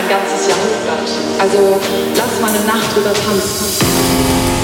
ein ganzes Jahrhundert. Also lass mal eine Nacht drüber tanzen.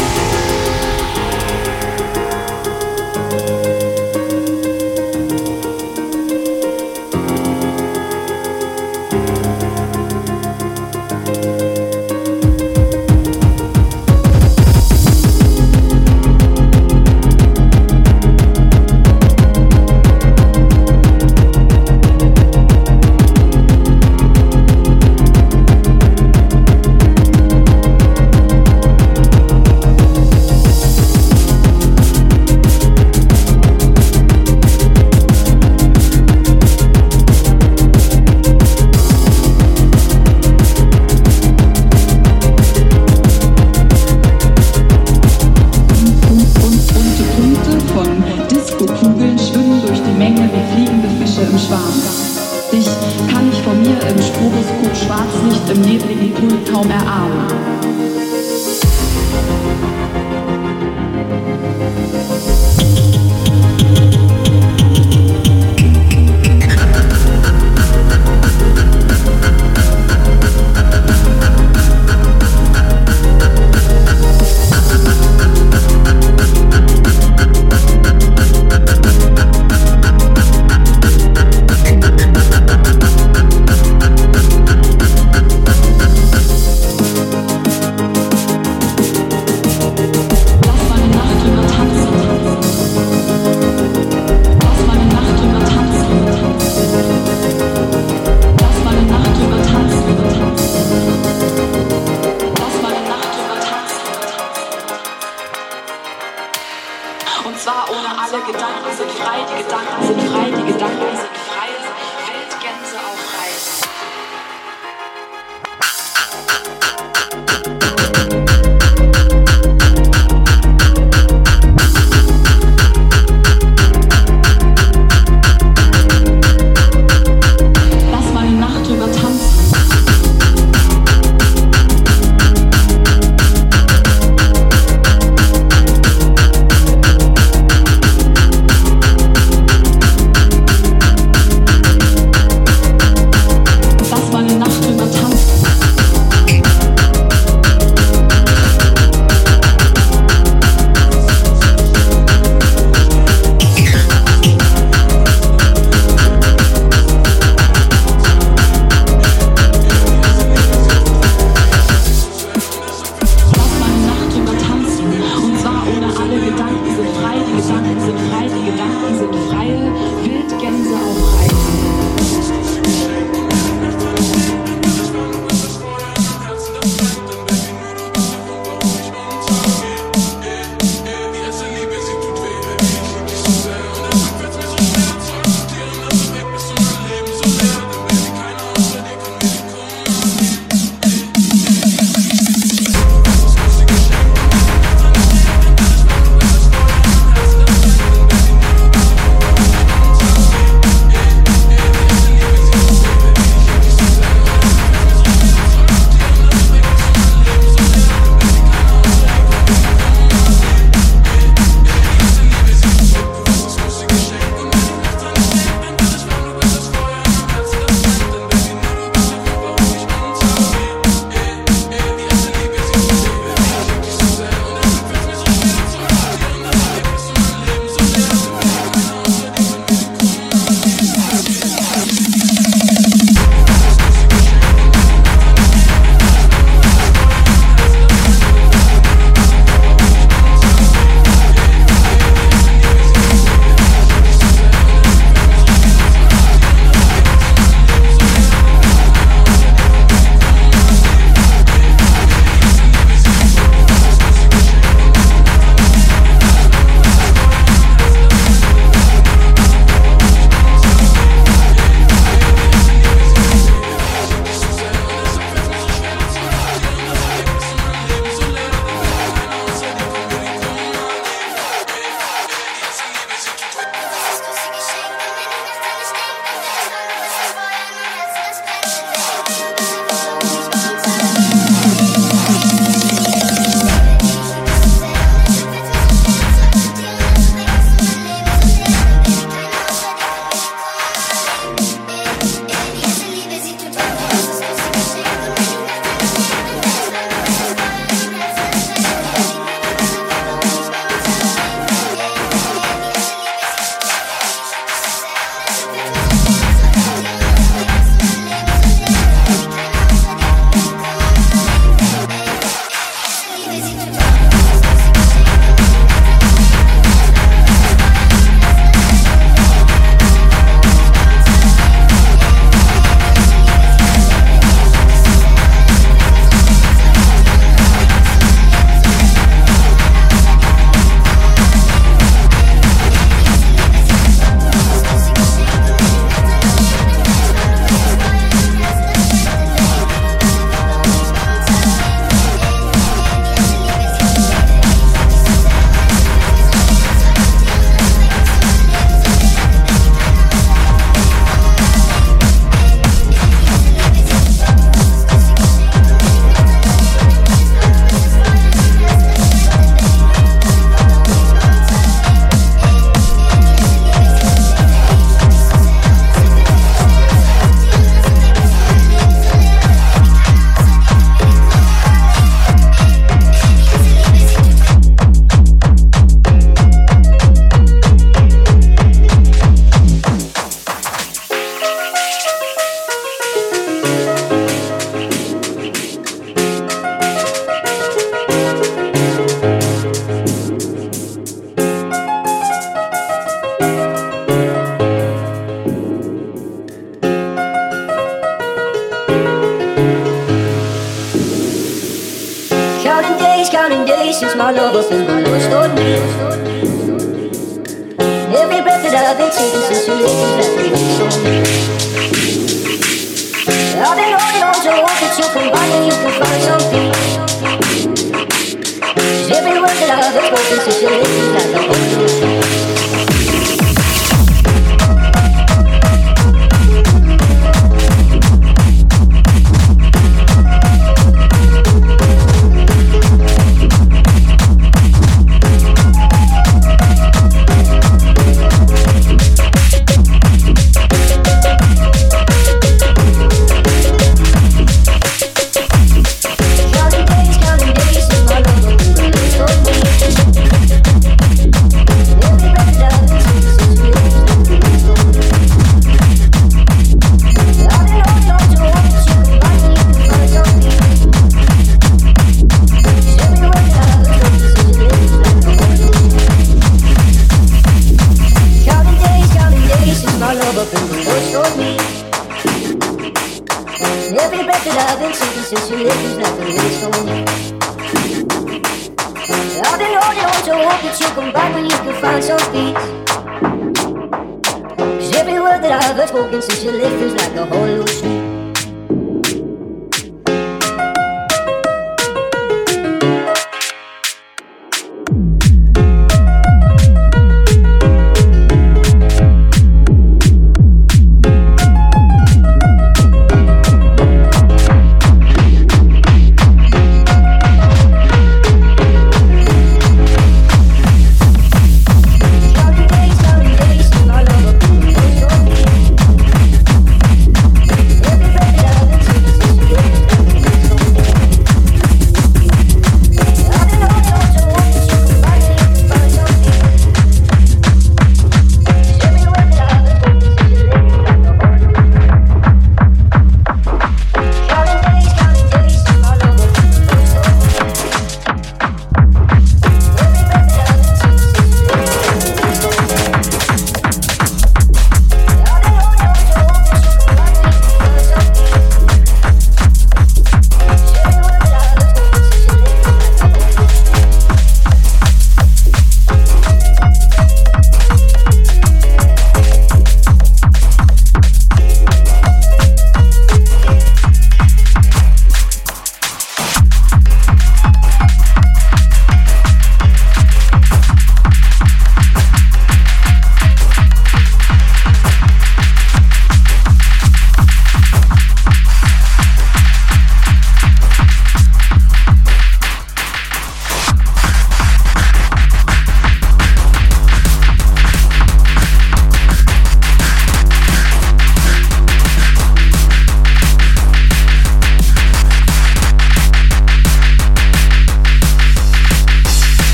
Und zwar ohne alle Gedanken sind frei, die Gedanken sind frei, die Gedanken sind frei.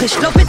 Wenn Nacht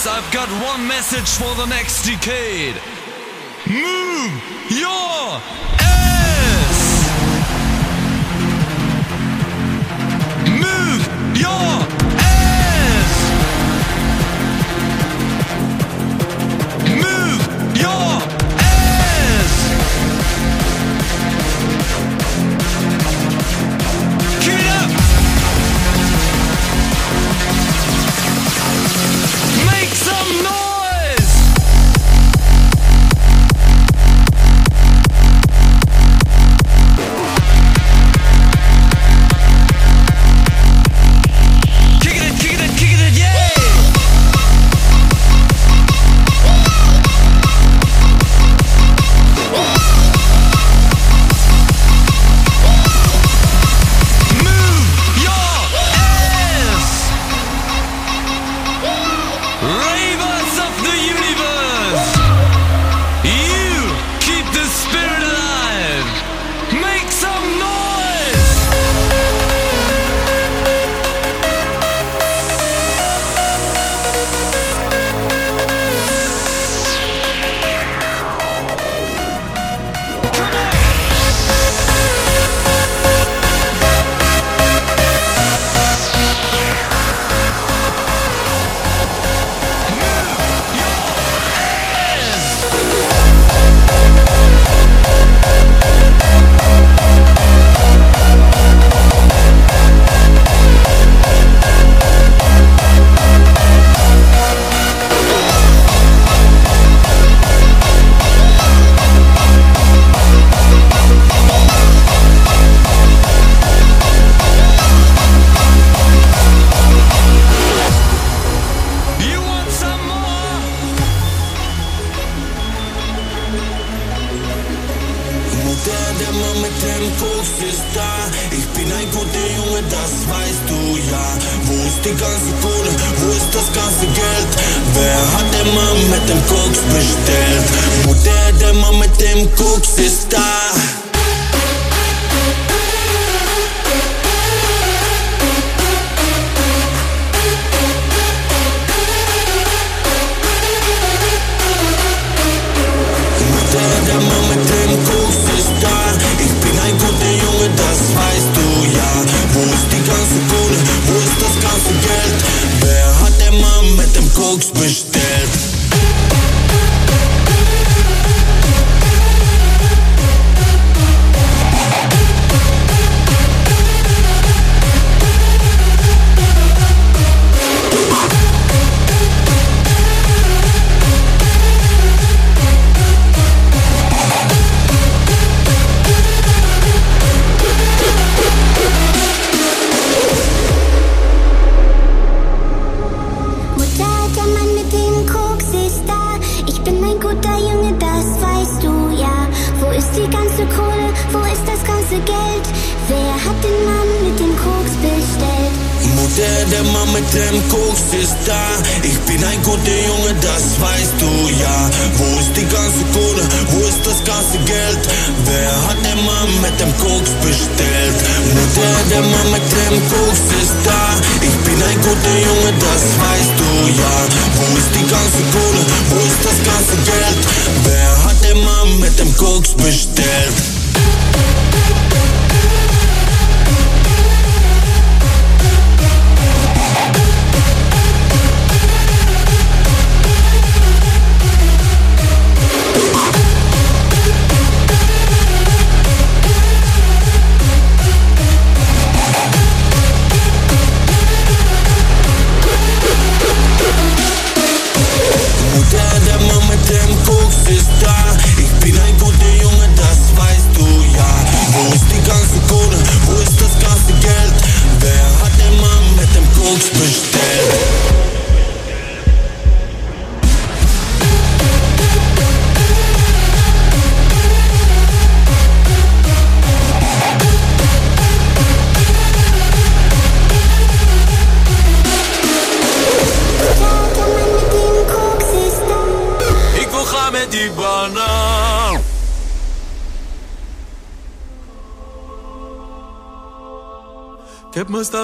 is, I've got one message for the next decade. Move your ass! Move your ass! Move your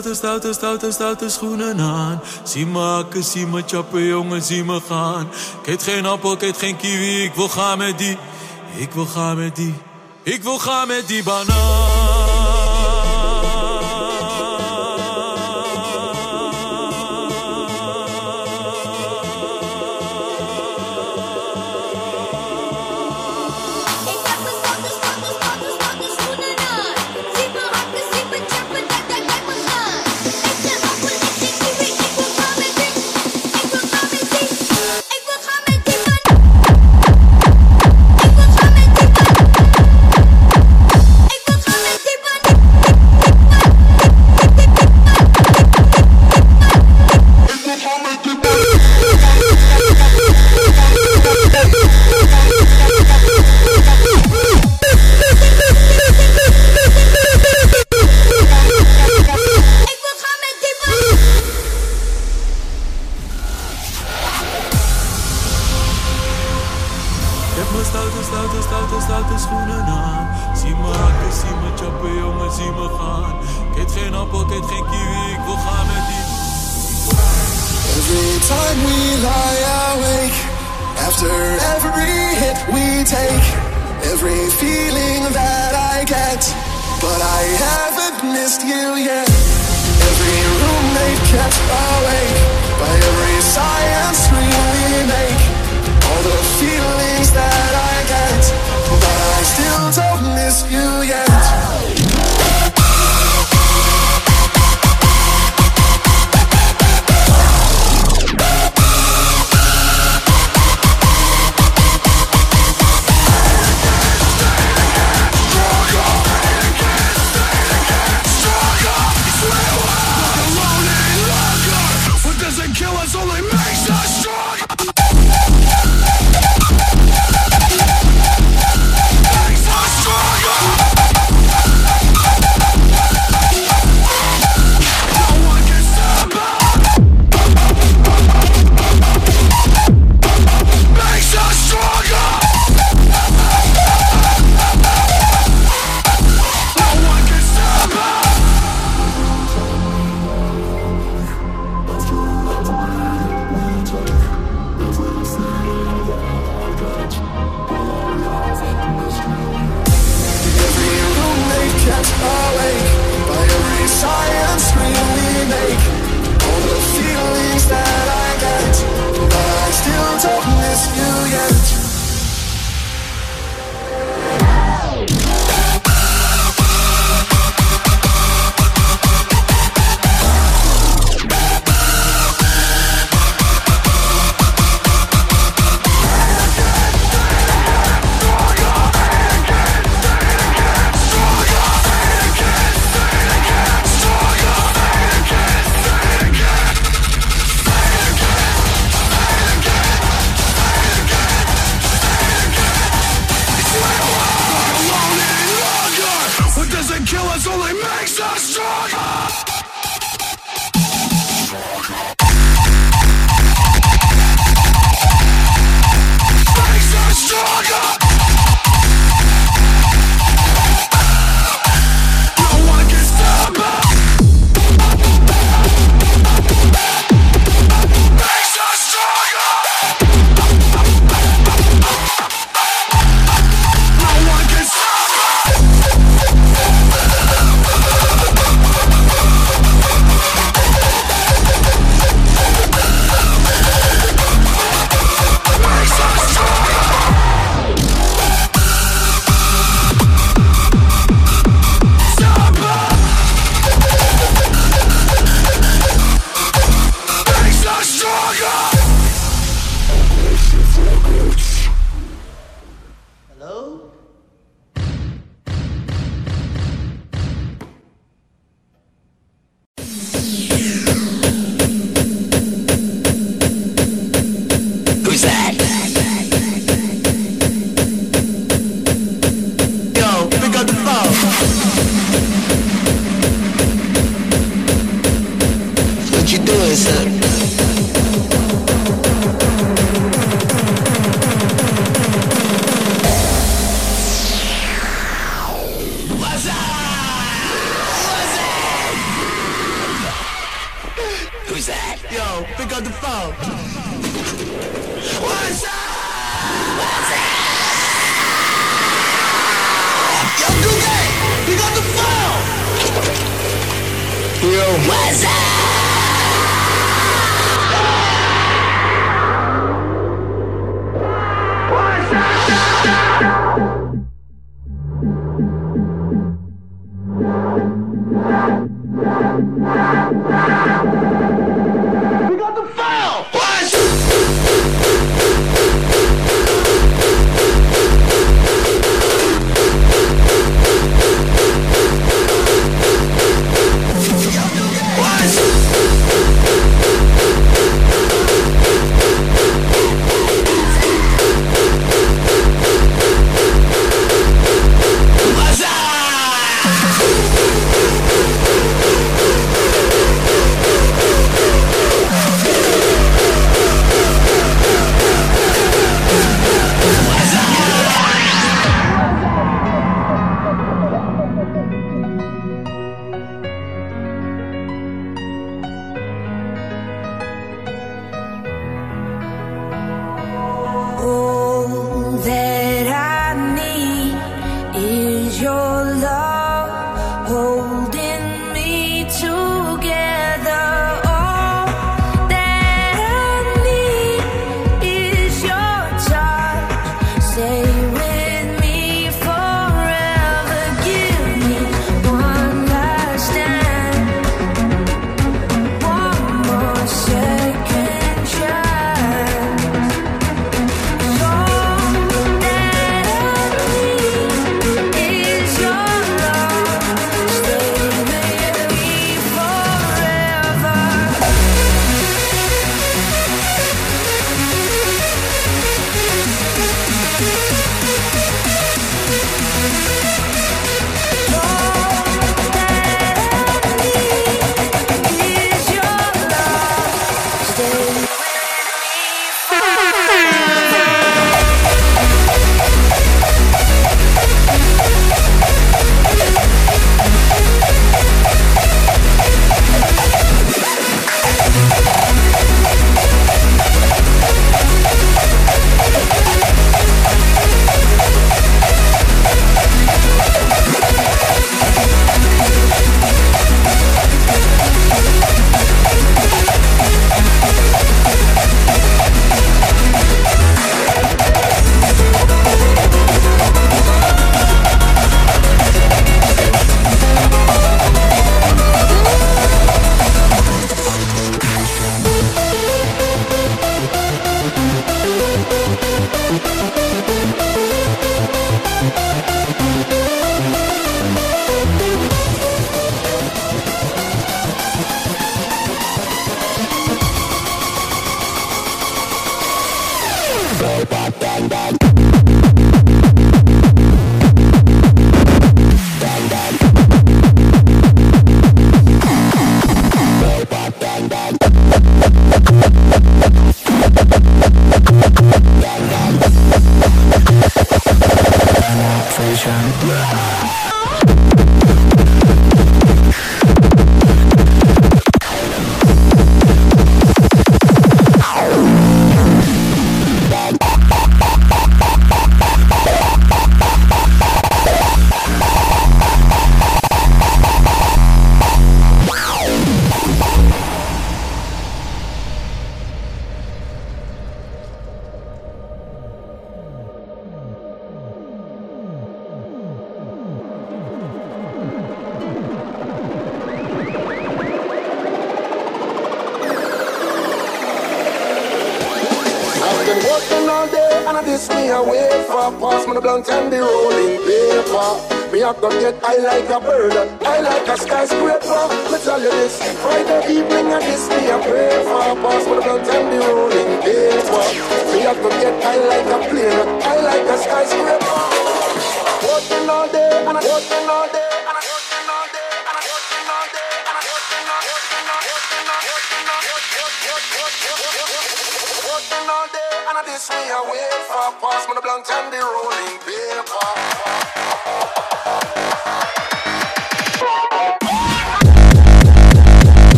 stoute, stoute, stoute, stoute schoenen aan. Zie me hakken, zie me chappen, jongen, zie me gaan. Ik geen appel, ik geen kiwi, ik wil gaan met die. Ik wil gaan met die. Ik wil gaan met die banaan.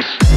Cheers.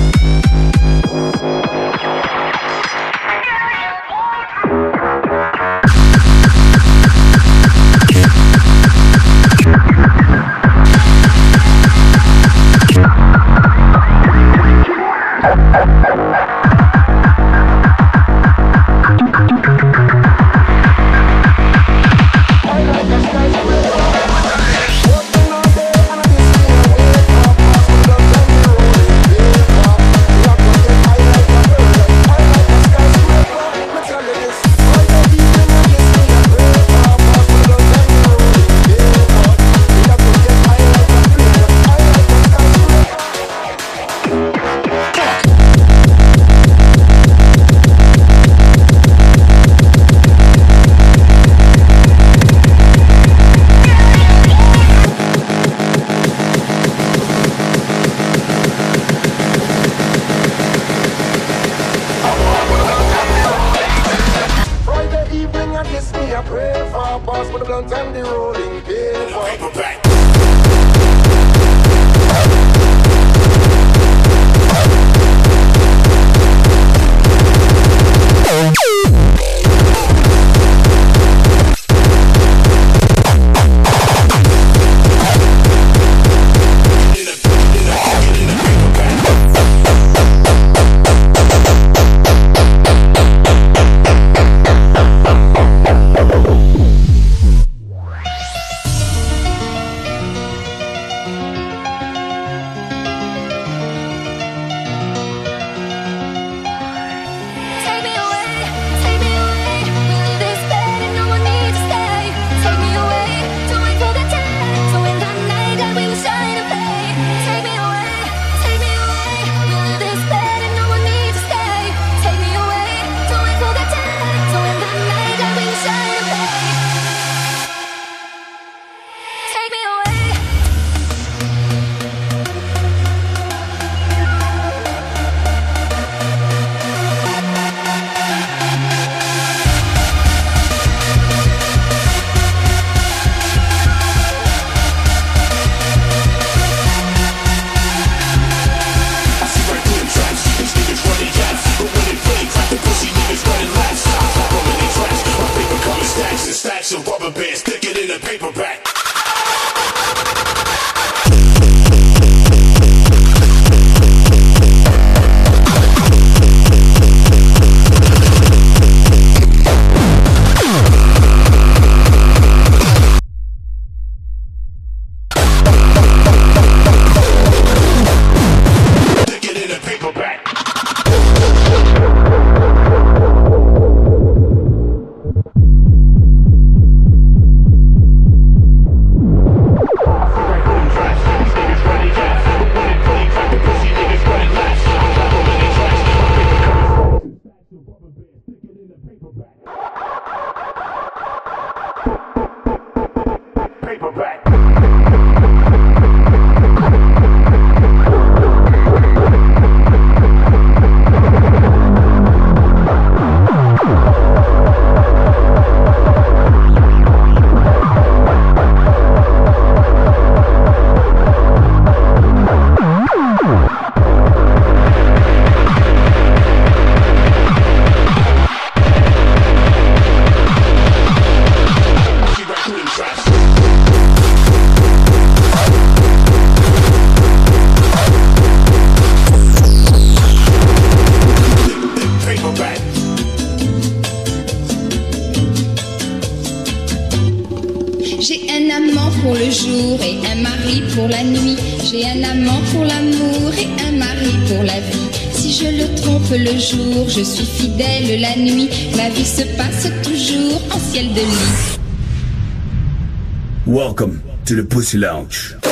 Lounge.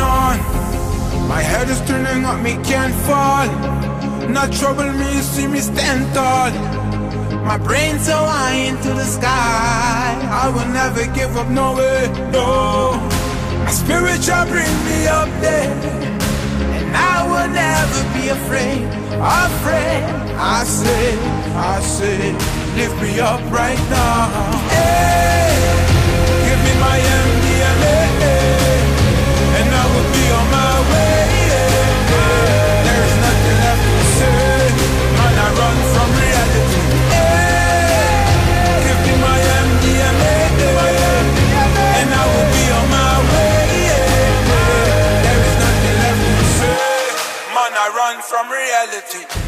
on? My head is turning up, me can't fall. Not trouble me, you see me stand tall. My brain's so high into the sky. I will never give up, no way, no. My spirit shall bring me up there And I will never be afraid, afraid. I say, I say, lift me up right now. Hey, Give me my reality.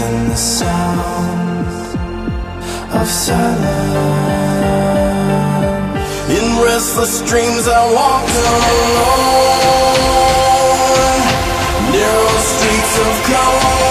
in the sounds of silence. In restless dreams, I walk alone, narrow streets of gold.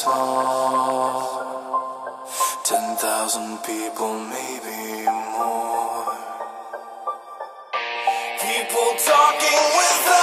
song. Ten thousand people, maybe more. People talking with.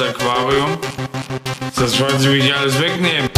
Aquarium. Das wollen sie mich alles wegnehmen.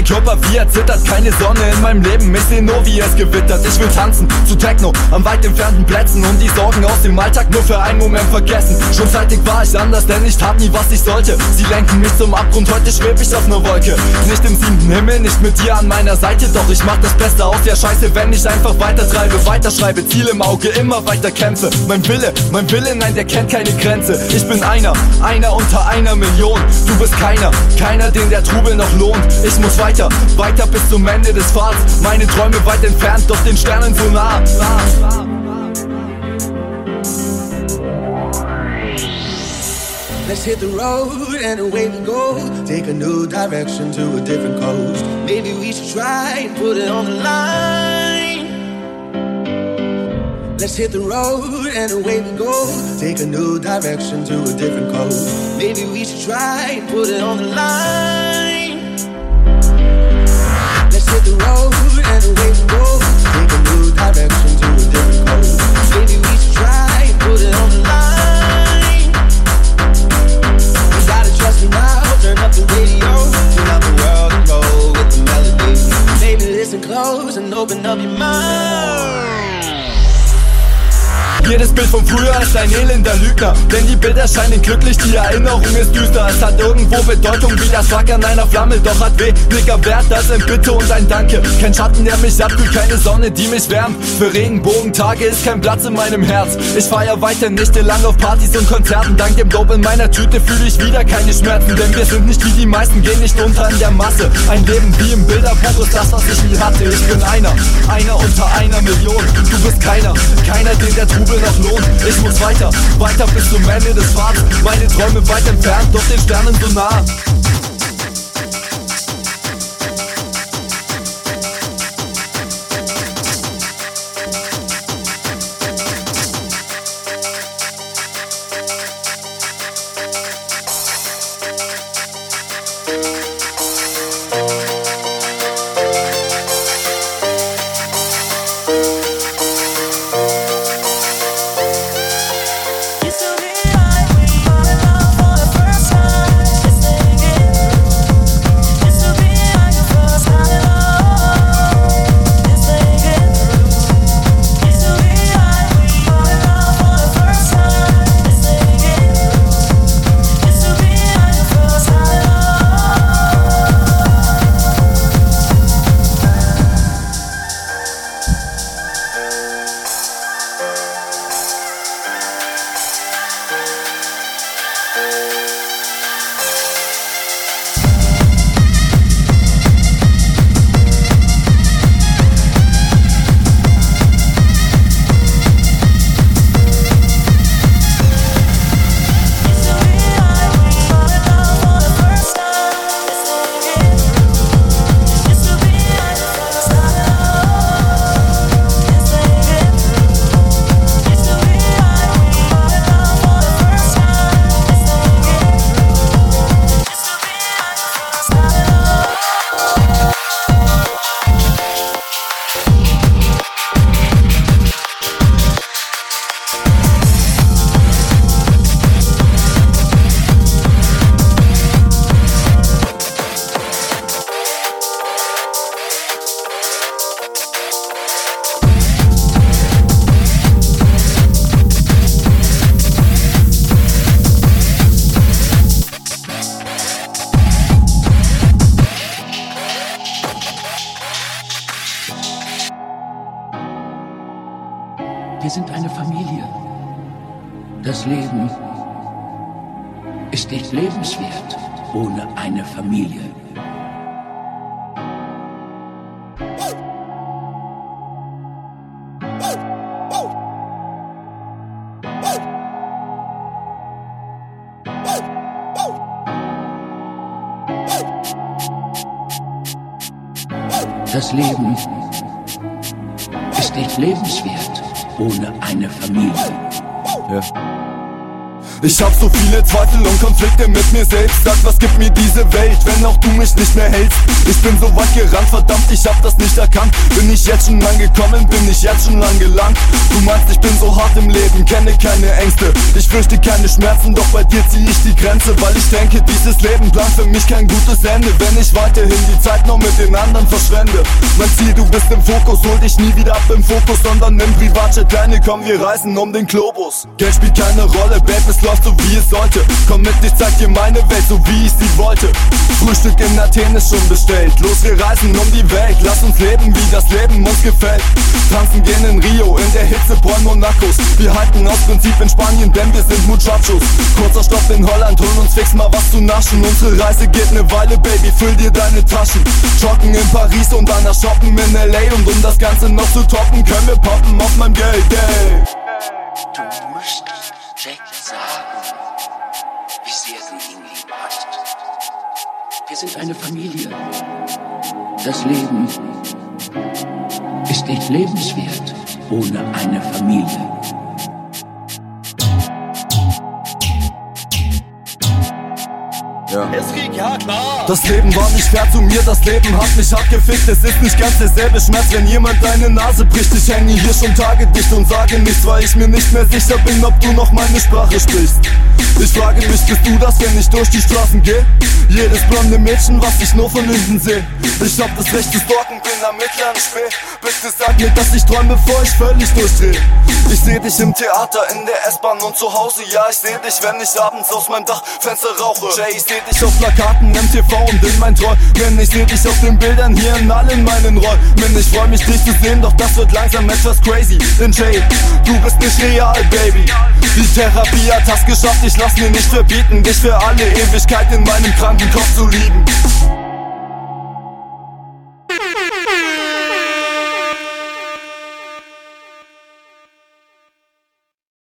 mein Körper wie er zittert. Keine Sonne in meinem Leben, ich seh nur wie es gewittert. Ich will tanzen zu Techno an weit entfernten Plätzen und die Sorgen aus dem Alltag nur für einen Moment vergessen. Schon zeitig war ich anders, denn ich tat nie was ich sollte. Sie lenken mich zum Abgrund, heute schweb ich auf ner Wolke. Nicht im siebten Himmel, nicht mit dir an meiner Seite, doch ich mach das Beste aus der Scheiße Wenn ich einfach weiter treibe, weiter Ziel im Auge, immer weiter kämpfe. Mein Wille, mein Wille, nein, der kennt keine Grenze. Ich bin einer, einer unter einer Million. Du bist keiner, keiner, den der Trubel noch lohnt. Ich muss weiter weiter, weiter bis zum Ende des Pfads. Meine Träume weit entfernt, doch den Sternen so nah. Let's hit the road and away we go. Take a new direction to a different coast. Maybe we should try and put it on the line. Let's hit the road and away we go. Take a new direction to a different coast. Maybe we should try and put it on the line open up your mind. Jedes Bild von früher ist ein elender Lügner. Denn die Bilder scheinen glücklich, die Erinnerung ist düster. Es hat irgendwo Bedeutung wie das Flackern einer Flamme. Doch hat weniger Wert als ein Bitte und ein Danke. Kein Schatten, der mich abkühlt, keine Sonne, die mich wärmt. Für Regenbogentage ist kein Platz in meinem Herz. Ich feier weiter nächtelang auf Partys und Konzerten. Dank dem Dope in meiner Tüte fühle ich wieder keine Schmerzen. Denn wir sind nicht wie die meisten, gehen nicht unter in der Masse. Ein Leben wie im Bilderbuch ist das, was ich nie hatte. Ich bin einer, einer unter einer Million. Du bist keiner, keiner, den der Trubel noch lohnt Ich muss weiter, weiter bis zum Ende des Pfads Meine Träume weit entfernt, doch den Sternen so nah ist nicht lebenswert ohne eine Familie. Das Leben ist nicht lebenswert ohne eine Familie. Ja. Ich hab so viele Zweifel und Konflikte mit mir selbst. Sag, was gibt mir diese Welt, wenn auch du mich nicht mehr hältst? Ich bin so weit gerannt, verdammt, ich hab das nicht erkannt. Bin ich jetzt schon angekommen, bin ich jetzt schon angelangt? Du meinst, ich bin so hart im Leben, kenne keine Ängste. Ich fürchte keine Schmerzen, doch bei dir zieh ich die Grenze Weil ich denke, dieses Leben plant für mich kein gutes Ende. Wenn ich weiterhin die Zeit noch mit den anderen verschwende. Mein Ziel, du bist im Fokus, hol dich nie wieder ab im Fokus Sondern nimm Privatjet, kleine, komm, wir reisen um den Globus. Geld spielt keine Rolle, Babe, es läuft so wie es sollte. Komm mit, ich zeig dir meine Welt, so wie ich sie wollte. Frühstück in Athen ist schon bestellt. Los, wir reisen um die Welt. Lass uns leben, wie das Leben uns gefällt. Tanzen gehen in Rio, in der Hitze Bonn Monacos. Wir halten aus Prinzip in Spanien, denn wir sind Muchachos. Kurzer Stopp in Holland, holen uns fix mal was zu naschen. Unsere Reise geht ne Weile, Baby, füll dir deine Taschen. Joggen in Paris und danach shoppen in L.A. Und um das Ganze noch zu toppen, können wir poppen auf meinem Geld, yeah. Sind eine Familie. Das Leben ist nicht lebenswert ohne eine Familie. Ja. Es geht, ja klar. Das Leben war nicht fair zu mir, das Leben hat mich hart gefickt. Es ist nicht ganz derselbe Schmerz, wenn jemand deine Nase bricht. Ich hänge hier schon Tage dicht und sage nichts, weil ich mir nicht mehr sicher bin, ob du noch meine Sprache sprichst. Ich frage mich, bist du das, wenn ich durch die Straßen gehe? Jedes blonde Mädchen, was ich nur von hinten sehe. Ich hab das Recht zu stalken, bin am mittleren Spee. Bitte sag mir, dass ich träume, bevor ich völlig durchdreh. Ich seh dich im Theater, in der S-Bahn und zu Hause. Ja, ich seh dich, wenn ich abends aus meinem Dachfenster rauche. Jay, ich seh dich auf Plakaten im TV und in mein Träumen. Ich seh dich auf den Bildern hier in allen meinen Räumen. Ich freu mich, dich zu sehen, doch das wird langsam etwas crazy. Denn Jay, du bist nicht real, Baby. Die Therapie hat das geschafft, ich lass mir nicht verbieten, dich für alle Ewigkeit in meinem kranken Kopf zu lieben.